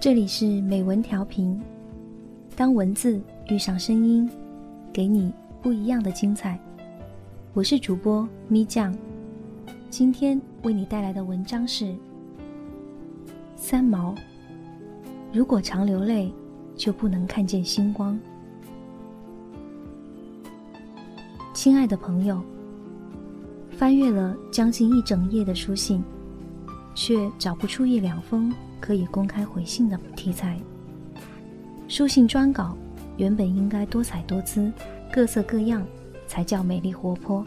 这里是美文调频，当文字遇上声音，给你不一样的精彩。我是主播咪酱，今天为你带来的文章是三毛。如果常流泪，就不能看见星光。亲爱的朋友，翻阅了将近一整页的书信，却找不出一两封可以公开回信的题材。书信专稿原本应该多彩多姿、各色各样，才叫美丽活泼。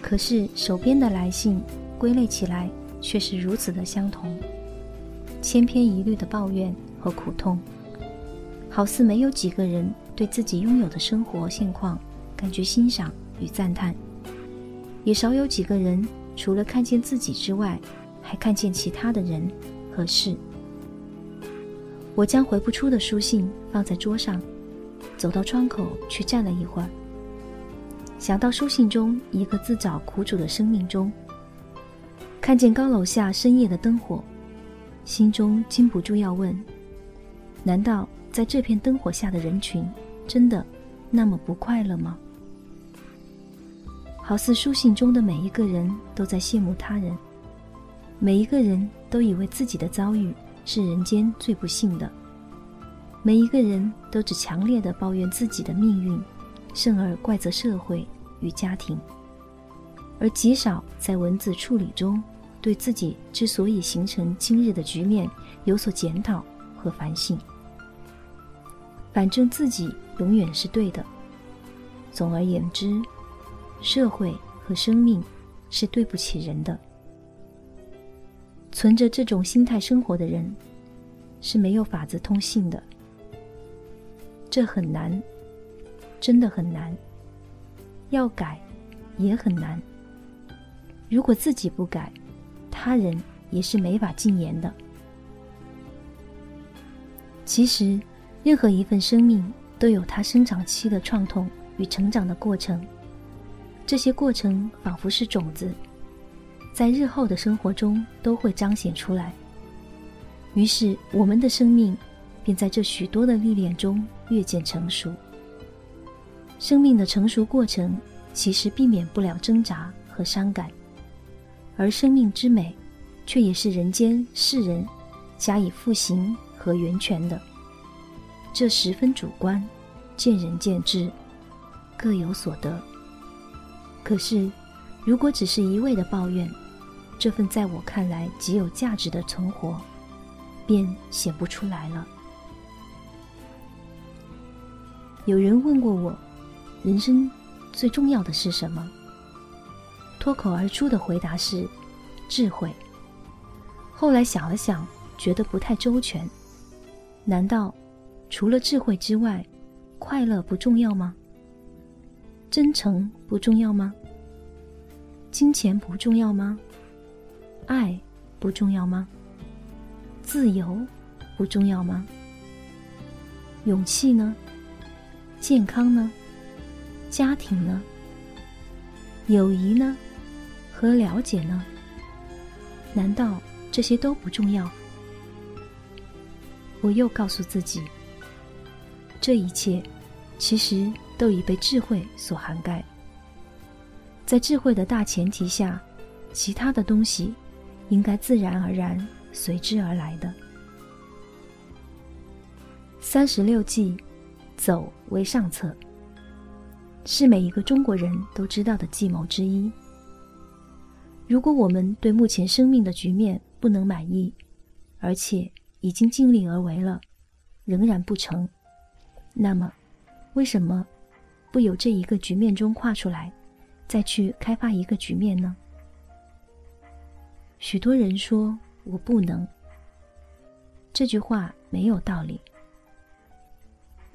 可是手边的来信归类起来却是如此的相同，千篇一律的抱怨和苦痛，好似没有几个人对自己拥有的生活现况。感觉欣赏与赞叹，也少有几个人除了看见自己之外，还看见其他的人和事。我将回不出的书信放在桌上，走到窗口去站了一会儿。想到书信中一个自找苦主的生命中，看见高楼下深夜的灯火，心中禁不住要问：难道在这片灯火下的人群，真的那么不快乐吗？好似书信中的每一个人都在羡慕他人，每一个人都以为自己的遭遇是人间最不幸的，每一个人都只强烈的抱怨自己的命运，甚而怪责社会与家庭，而极少在文字处理中对自己之所以形成今日的局面有所检讨和反省。反正自己永远是对的。总而言之。社会和生命是对不起人的。存着这种心态生活的人是没有法子通信的。这很难，真的很难。要改也很难。如果自己不改，他人也是没法禁言的。其实，任何一份生命都有它生长期的创痛与成长的过程。这些过程仿佛是种子，在日后的生活中都会彰显出来。于是，我们的生命便在这许多的历练中越渐成熟。生命的成熟过程其实避免不了挣扎和伤感，而生命之美，却也是人间世人加以复形和源泉的。这十分主观，见仁见智，各有所得。可是，如果只是一味的抱怨，这份在我看来极有价值的存活，便显不出来了。有人问过我，人生最重要的是什么？脱口而出的回答是智慧。后来想了想，觉得不太周全。难道除了智慧之外，快乐不重要吗？真诚不重要吗？金钱不重要吗？爱不重要吗？自由不重要吗？勇气呢？健康呢？家庭呢？友谊呢？和了解呢？难道这些都不重要？我又告诉自己，这一切其实。都已被智慧所涵盖，在智慧的大前提下，其他的东西应该自然而然随之而来的。三十六计，走为上策，是每一个中国人都知道的计谋之一。如果我们对目前生命的局面不能满意，而且已经尽力而为了，仍然不成，那么，为什么？不由这一个局面中跨出来，再去开发一个局面呢？许多人说我不能，这句话没有道理。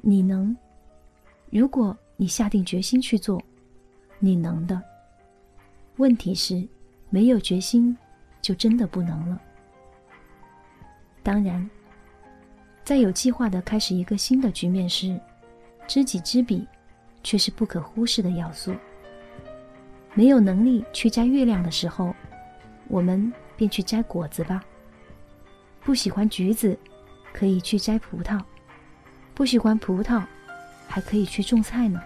你能，如果你下定决心去做，你能的。问题是，没有决心，就真的不能了。当然，在有计划的开始一个新的局面时，知己知彼。却是不可忽视的要素。没有能力去摘月亮的时候，我们便去摘果子吧。不喜欢橘子，可以去摘葡萄；不喜欢葡萄，还可以去种菜呢。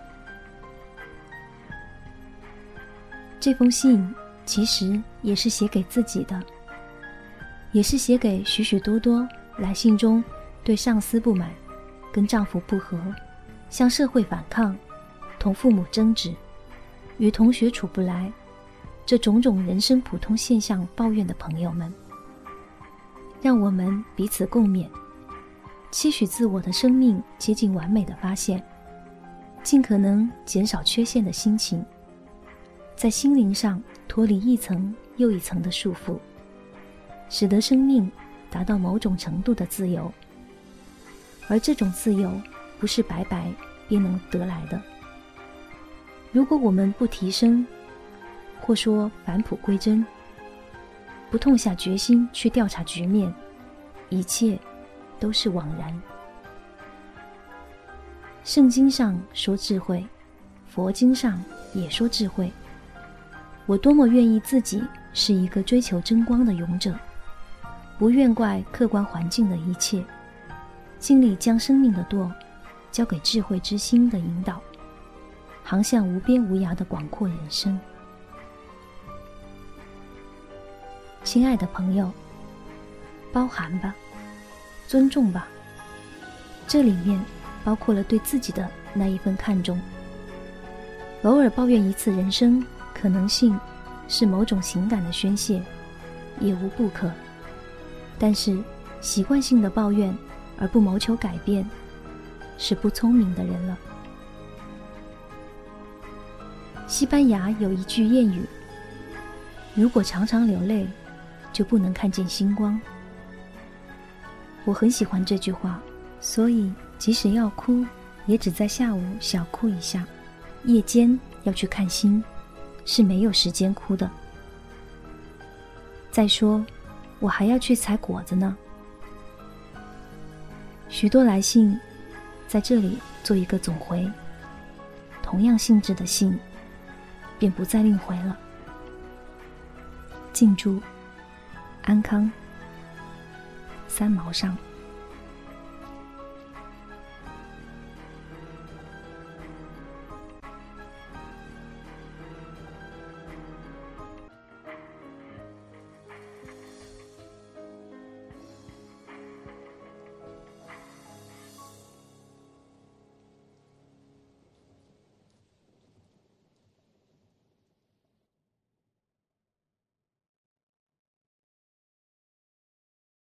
这封信其实也是写给自己的，也是写给许许多多来信中对上司不满、跟丈夫不和、向社会反抗、同父母争执、与同学处不来这种种人生普通现象抱怨的朋友们。让我们彼此共勉，期许自我的生命接近完美的发现，尽可能减少缺陷的心情。在心灵上脱离一层又一层的束缚，使得生命达到某种程度的自由。而这种自由不是白白便能得来的。如果我们不提升，或说返璞归真，不痛下决心去调查局面，一切都是枉然。圣经上说智慧，佛经上也说智慧。我多么愿意自己是一个追求真光的勇者，不怨怪客观环境的一切，尽力将生命的舵交给智慧之心的引导，航向无边无涯的广阔人生。亲爱的朋友，包含吧，尊重吧，这里面包括了对自己的那一份看重。偶尔抱怨一次人生。可能性是某种情感的宣泄，也无不可。但是习惯性的抱怨而不谋求改变，是不聪明的人了。西班牙有一句谚语：“如果常常流泪，就不能看见星光。”我很喜欢这句话，所以即使要哭，也只在下午小哭一下，夜间要去看星。是没有时间哭的。再说，我还要去采果子呢。许多来信，在这里做一个总回。同样性质的信，便不再另回了。敬祝安康。三毛上。